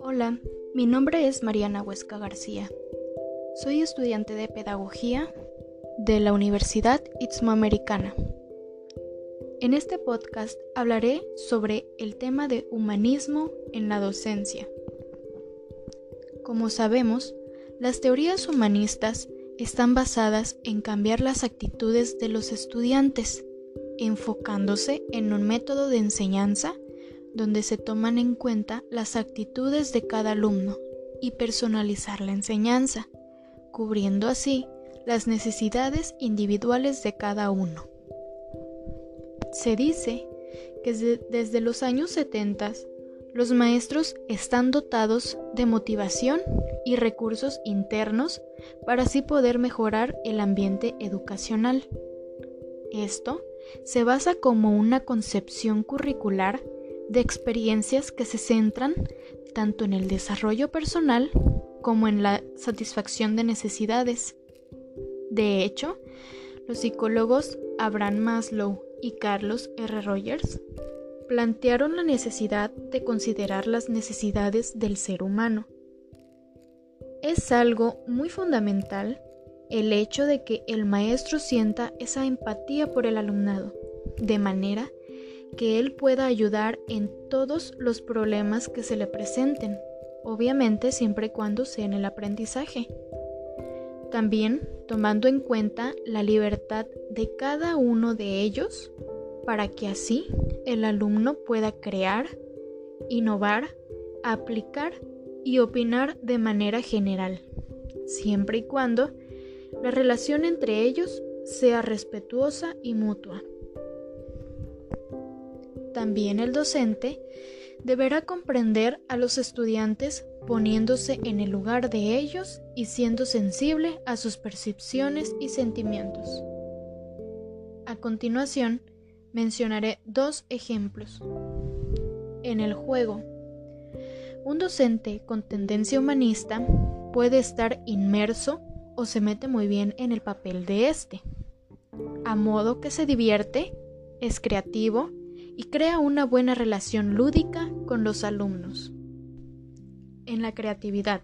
Hola, mi nombre es Mariana Huesca García. Soy estudiante de Pedagogía de la Universidad Americana. En este podcast hablaré sobre el tema de humanismo en la docencia. Como sabemos, las teorías humanistas están basadas en cambiar las actitudes de los estudiantes, enfocándose en un método de enseñanza donde se toman en cuenta las actitudes de cada alumno y personalizar la enseñanza, cubriendo así las necesidades individuales de cada uno. Se dice que desde los años 70 los maestros están dotados de motivación y recursos internos para así poder mejorar el ambiente educacional. Esto se basa como una concepción curricular de experiencias que se centran tanto en el desarrollo personal como en la satisfacción de necesidades. De hecho, los psicólogos Abraham Maslow y Carlos R. Rogers plantearon la necesidad de considerar las necesidades del ser humano. Es algo muy fundamental el hecho de que el maestro sienta esa empatía por el alumnado, de manera que él pueda ayudar en todos los problemas que se le presenten, obviamente siempre y cuando sea en el aprendizaje. También tomando en cuenta la libertad de cada uno de ellos para que así el alumno pueda crear, innovar, aplicar y opinar de manera general, siempre y cuando la relación entre ellos sea respetuosa y mutua. También el docente deberá comprender a los estudiantes poniéndose en el lugar de ellos y siendo sensible a sus percepciones y sentimientos. A continuación, mencionaré dos ejemplos. En el juego, un docente con tendencia humanista puede estar inmerso o se mete muy bien en el papel de este, a modo que se divierte, es creativo y crea una buena relación lúdica con los alumnos. En la creatividad,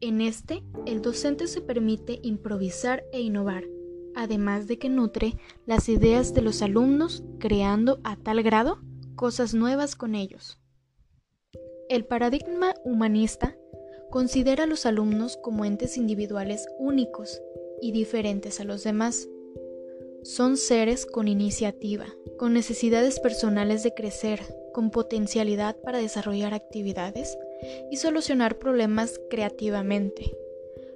en este, el docente se permite improvisar e innovar, además de que nutre las ideas de los alumnos creando a tal grado cosas nuevas con ellos. El paradigma humanista considera a los alumnos como entes individuales únicos y diferentes a los demás. Son seres con iniciativa, con necesidades personales de crecer, con potencialidad para desarrollar actividades y solucionar problemas creativamente.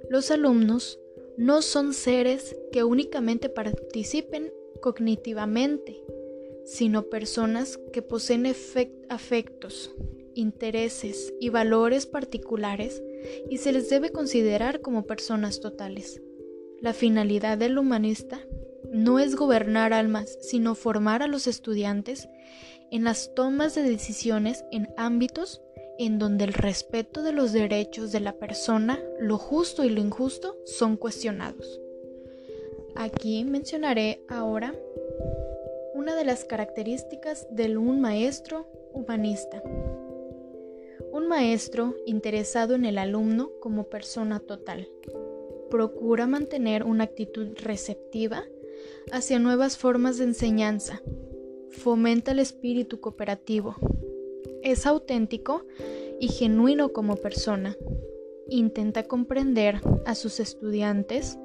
Los alumnos no son seres que únicamente participen cognitivamente, sino personas que poseen afectos, intereses y valores particulares y se les debe considerar como personas totales. La finalidad del humanista no es gobernar almas, sino formar a los estudiantes en las tomas de decisiones en ámbitos en donde el respeto de los derechos de la persona, lo justo y lo injusto son cuestionados. Aquí mencionaré ahora una de las características de un maestro humanista. Un maestro interesado en el alumno como persona total. Procura mantener una actitud receptiva hacia nuevas formas de enseñanza. Fomenta el espíritu cooperativo, es auténtico y genuino como persona. Intenta comprender a sus estudiantes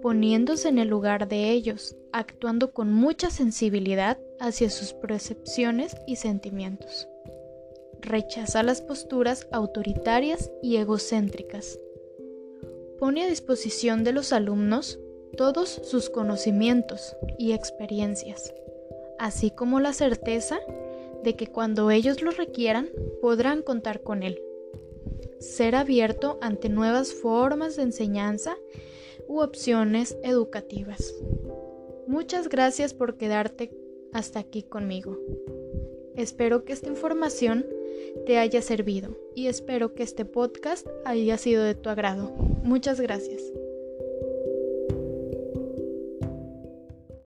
poniéndose en el lugar de ellos, actuando con mucha sensibilidad hacia sus percepciones y sentimientos. Rechaza las posturas autoritarias y egocéntricas. Pone a disposición de los alumnos todos sus conocimientos y experiencias, así como la certeza de que cuando ellos lo requieran podrán contar con él. Ser abierto ante nuevas formas de enseñanza u opciones educativas. Muchas gracias por quedarte hasta aquí conmigo. Espero que esta información te haya servido y espero que este podcast haya sido de tu agrado. Muchas gracias.